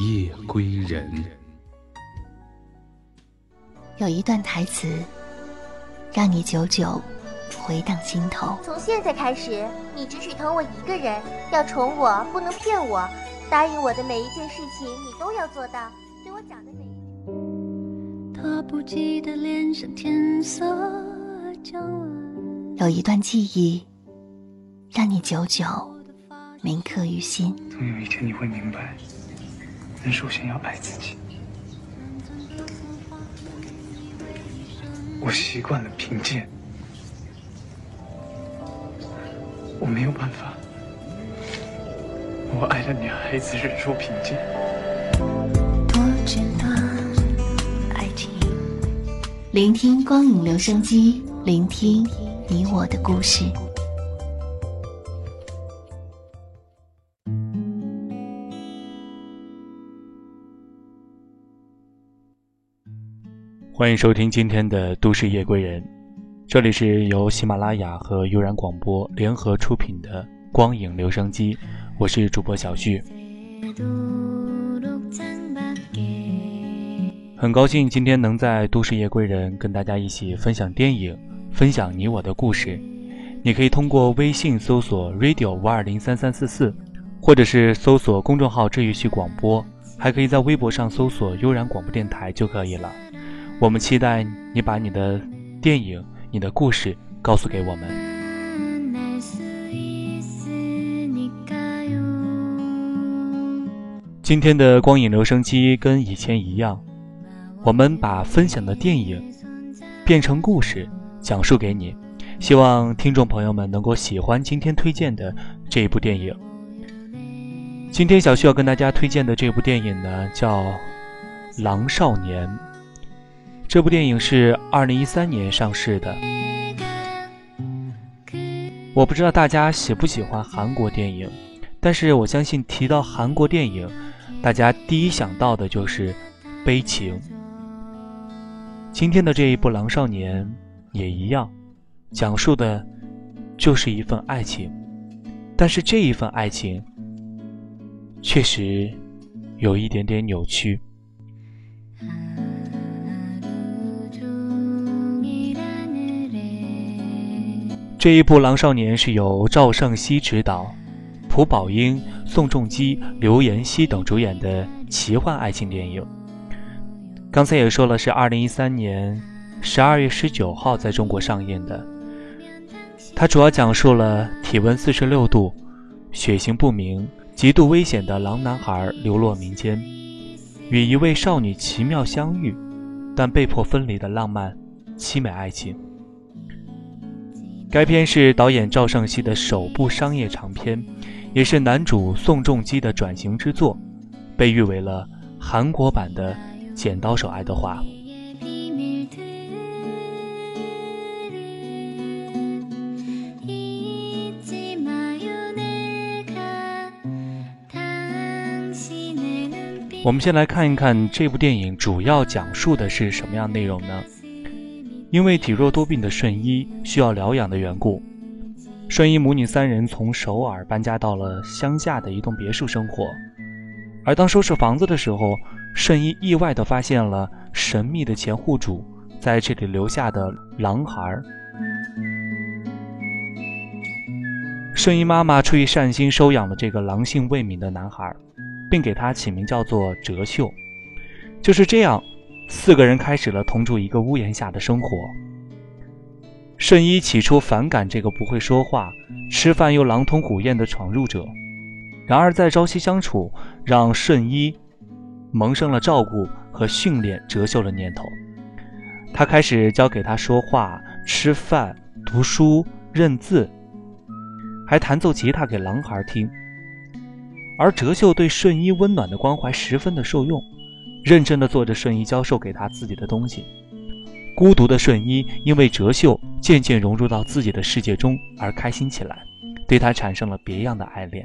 夜归人。有一段台词，让你久久回荡心头。从现在开始，你只许疼我一个人，要宠我，不能骗我。答应我的每一件事情，你都要做到。对我讲的每一句。他不记得脸上天色有一段记忆，让你久久铭刻于心。总有一天你会明白，人首先要爱自己。我习惯了贫贱，我没有办法。我爱的女孩子忍受贫贱。聆听光影留声机，聆听你我的故事。欢迎收听今天的《都市夜归人》，这里是由喜马拉雅和悠然广播联合出品的光影留声机，我是主播小旭。很高兴今天能在《都市夜归人》跟大家一起分享电影，分享你我的故事。你可以通过微信搜索 “radio 五二零三三四四”，或者是搜索公众号“治愈系广播”，还可以在微博上搜索“悠然广播电台”就可以了。我们期待你把你的电影、你的故事告诉给我们。今天的光影留声机跟以前一样，我们把分享的电影变成故事，讲述给你。希望听众朋友们能够喜欢今天推荐的这一部电影。今天小旭要跟大家推荐的这部电影呢，叫《狼少年》。这部电影是二零一三年上市的。我不知道大家喜不喜欢韩国电影，但是我相信提到韩国电影，大家第一想到的就是悲情。今天的这一部《狼少年》也一样，讲述的就是一份爱情，但是这一份爱情确实有一点点扭曲。这一部《狼少年》是由赵胜熙执导，朴宝英、宋仲基、刘妍希等主演的奇幻爱情电影。刚才也说了，是二零一三年十二月十九号在中国上映的。它主要讲述了体温四十六度、血型不明、极度危险的狼男孩流落民间，与一位少女奇妙相遇，但被迫分离的浪漫凄美爱情。该片是导演赵胜熙的首部商业长片，也是男主宋仲基的转型之作，被誉为了韩国版的《剪刀手爱德华》。我们先来看一看这部电影主要讲述的是什么样内容呢？因为体弱多病的顺一需要疗养的缘故，顺一母女三人从首尔搬家到了乡下的一栋别墅生活。而当收拾房子的时候，顺一意外地发现了神秘的前户主在这里留下的狼孩。顺一妈妈出于善心收养了这个狼性未泯的男孩，并给他起名叫做哲秀。就是这样。四个人开始了同住一个屋檐下的生活。顺一起初反感这个不会说话、吃饭又狼吞虎咽的闯入者，然而在朝夕相处，让顺一萌生了照顾和训练哲秀的念头。他开始教给他说话、吃饭、读书、认字，还弹奏吉他给狼孩听。而哲秀对顺一温暖的关怀十分的受用。认真的做着顺一教授给他自己的东西。孤独的顺一因为哲秀渐渐融入到自己的世界中而开心起来，对他产生了别样的爱恋。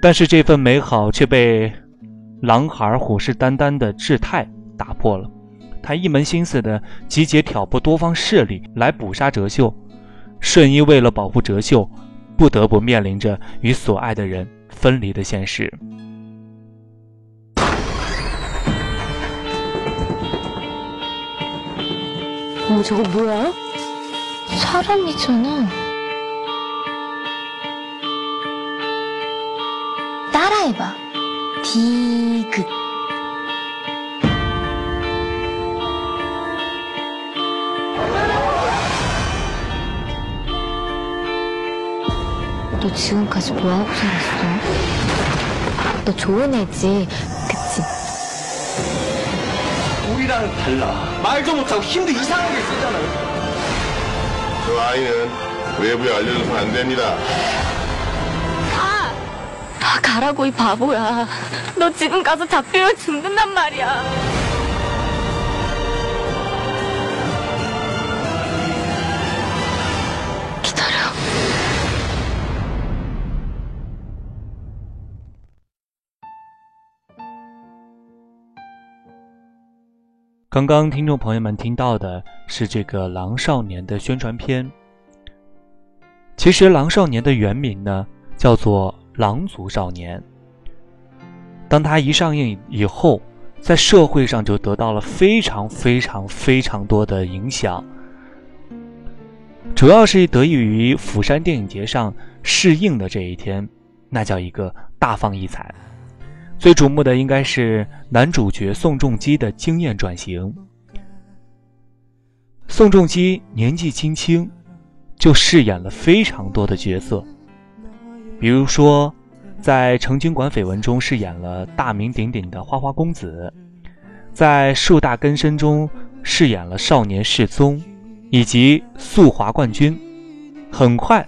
但是这份美好却被狼孩虎视眈眈的志泰打破了。他一门心思的集结挑拨多方势力来捕杀哲秀。顺一为了保护哲秀，不得不面临着与所爱的人分离的现实。어저거뭐야사람이잖아 따라해봐. 디귿. 너 지금까지 뭐하고 살았어? 너 좋은 애지, 그치? 우리랑은 달라. 말도 못하고 힘도 이상하게 쓰잖아요. 저 아이는 외부에 알려줘서는 안 됩니다. 다 가라고 이 바보야. 너 지금 가서 잡히면 죽는단 말이야. 刚刚听众朋友们听到的是这个《狼少年》的宣传片。其实，《狼少年》的原名呢叫做。狼族少年，当他一上映以后，在社会上就得到了非常非常非常多的影响，主要是得益于釜山电影节上试映的这一天，那叫一个大放异彩。最瞩目的应该是男主角宋仲基的惊艳转型。宋仲基年纪轻轻，就饰演了非常多的角色。比如说，在《成均馆绯闻》中饰演了大名鼎鼎的花花公子，在《树大根深》中饰演了少年世宗，以及速滑冠军。很快，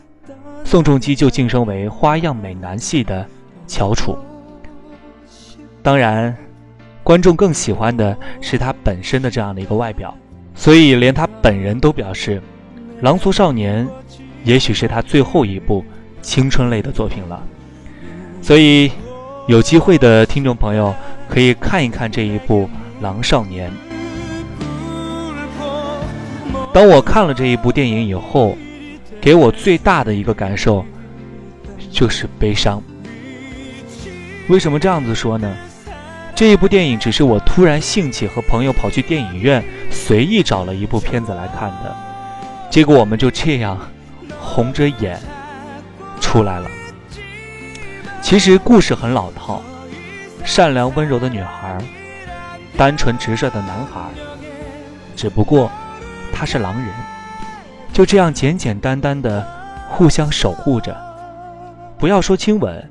宋仲基就晋升为花样美男系的翘楚。当然，观众更喜欢的是他本身的这样的一个外表，所以连他本人都表示，《狼族少年》也许是他最后一部。青春类的作品了，所以有机会的听众朋友可以看一看这一部《狼少年》。当我看了这一部电影以后，给我最大的一个感受就是悲伤。为什么这样子说呢？这一部电影只是我突然兴起和朋友跑去电影院随意找了一部片子来看的，结果我们就这样红着眼。出来了。其实故事很老套，善良温柔的女孩，单纯直率的男孩，只不过他是狼人，就这样简简单单的互相守护着。不要说亲吻，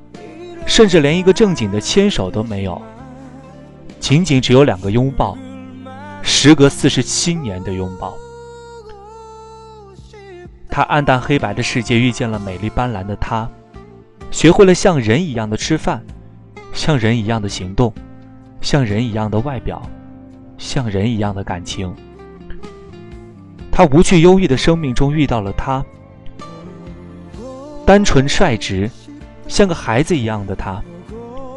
甚至连一个正经的牵手都没有，仅仅只有两个拥抱，时隔四十七年的拥抱。他暗淡黑白的世界遇见了美丽斑斓的他，学会了像人一样的吃饭，像人一样的行动，像人一样的外表，像人一样的感情。他无惧忧郁的生命中遇到了他，单纯率直，像个孩子一样的他，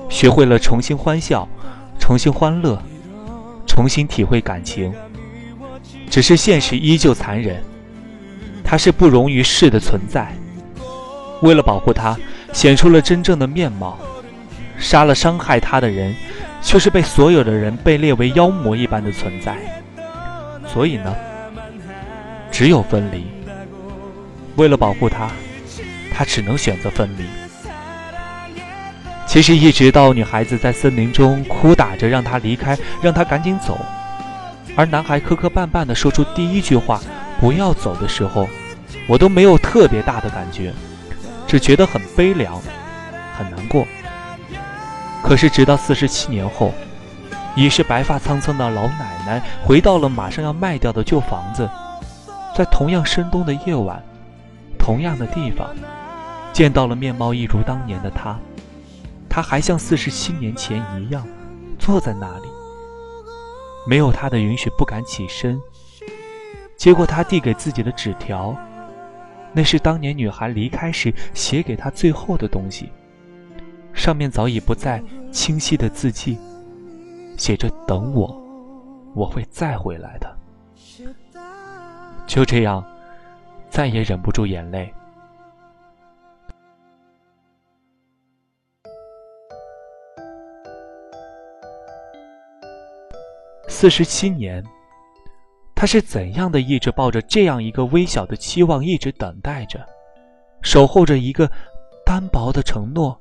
学会了重新欢笑，重新欢乐，重新体会感情。只是现实依旧残忍。他是不容于世的存在，为了保护他，显出了真正的面貌，杀了伤害他的人，却是被所有的人被列为妖魔一般的存在。所以呢，只有分离。为了保护他，他只能选择分离。其实，一直到女孩子在森林中哭打着让他离开，让他赶紧走，而男孩磕磕绊绊地说出第一句话。不要走的时候，我都没有特别大的感觉，只觉得很悲凉，很难过。可是直到四十七年后，已是白发苍苍的老奶奶回到了马上要卖掉的旧房子，在同样深冬的夜晚，同样的地方，见到了面貌一如当年的他，他还像四十七年前一样坐在那里，没有他的允许不敢起身。接过他递给自己的纸条，那是当年女孩离开时写给他最后的东西，上面早已不再清晰的字迹，写着“等我，我会再回来的”。就这样，再也忍不住眼泪。四十七年。他是怎样的一直抱着这样一个微小的期望，一直等待着，守候着一个单薄的承诺，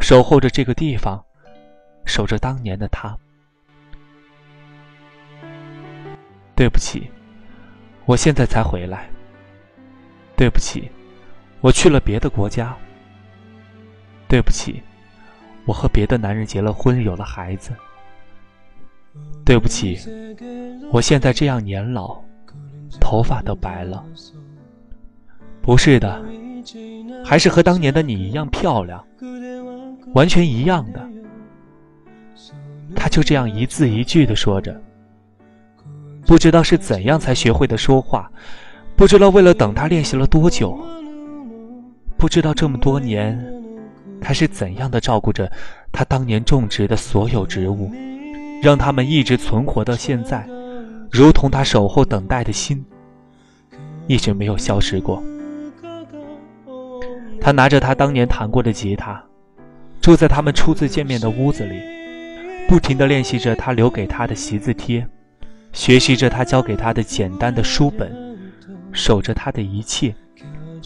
守候着这个地方，守着当年的他。对不起，我现在才回来。对不起，我去了别的国家。对不起，我和别的男人结了婚，有了孩子。对不起，我现在这样年老，头发都白了。不是的，还是和当年的你一样漂亮，完全一样的。他就这样一字一句的说着，不知道是怎样才学会的说话，不知道为了等他练习了多久，不知道这么多年他是怎样的照顾着他当年种植的所有植物。让他们一直存活到现在，如同他守候等待的心，一直没有消失过。他拿着他当年弹过的吉他，住在他们初次见面的屋子里，不停地练习着他留给他的习字帖，学习着他教给他的简单的书本，守着他的一切，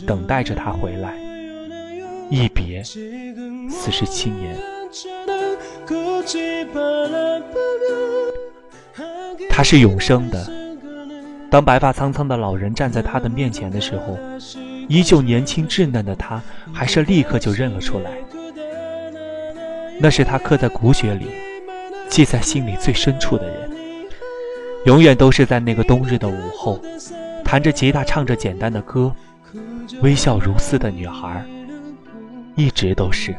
等待着他回来。一别四十七年。他是永生的。当白发苍苍的老人站在他的面前的时候，依旧年轻稚嫩的他，还是立刻就认了出来。那是他刻在骨血里、记在心里最深处的人。永远都是在那个冬日的午后，弹着吉他，唱着简单的歌，微笑如丝的女孩，一直都是。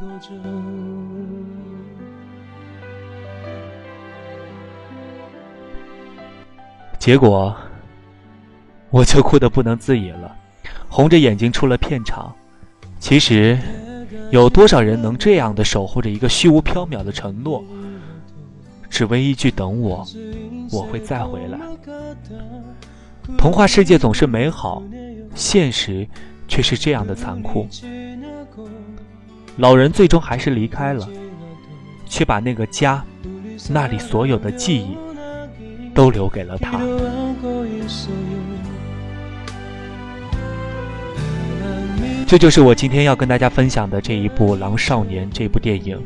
结果，我就哭得不能自已了，红着眼睛出了片场。其实，有多少人能这样的守护着一个虚无缥缈的承诺，只为一句“等我，我会再回来”？童话世界总是美好，现实却是这样的残酷。老人最终还是离开了，却把那个家，那里所有的记忆。都留给了他。这就是我今天要跟大家分享的这一部《狼少年》这部电影。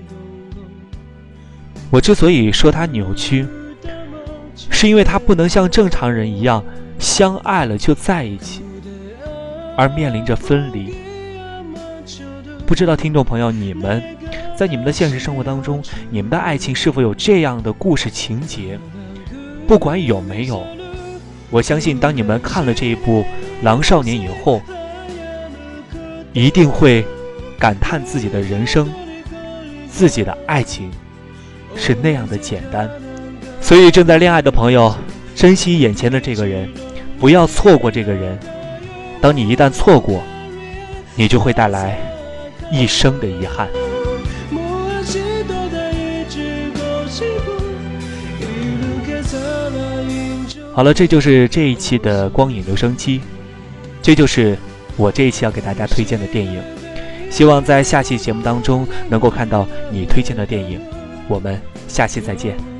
我之所以说它扭曲，是因为它不能像正常人一样相爱了就在一起，而面临着分离。不知道听众朋友，你们在你们的现实生活当中，你们的爱情是否有这样的故事情节？不管有没有，我相信当你们看了这一部《狼少年》以后，一定会感叹自己的人生、自己的爱情是那样的简单。所以，正在恋爱的朋友，珍惜眼前的这个人，不要错过这个人。当你一旦错过，你就会带来一生的遗憾。好了，这就是这一期的光影留声机，这就是我这一期要给大家推荐的电影。希望在下期节目当中能够看到你推荐的电影。我们下期再见。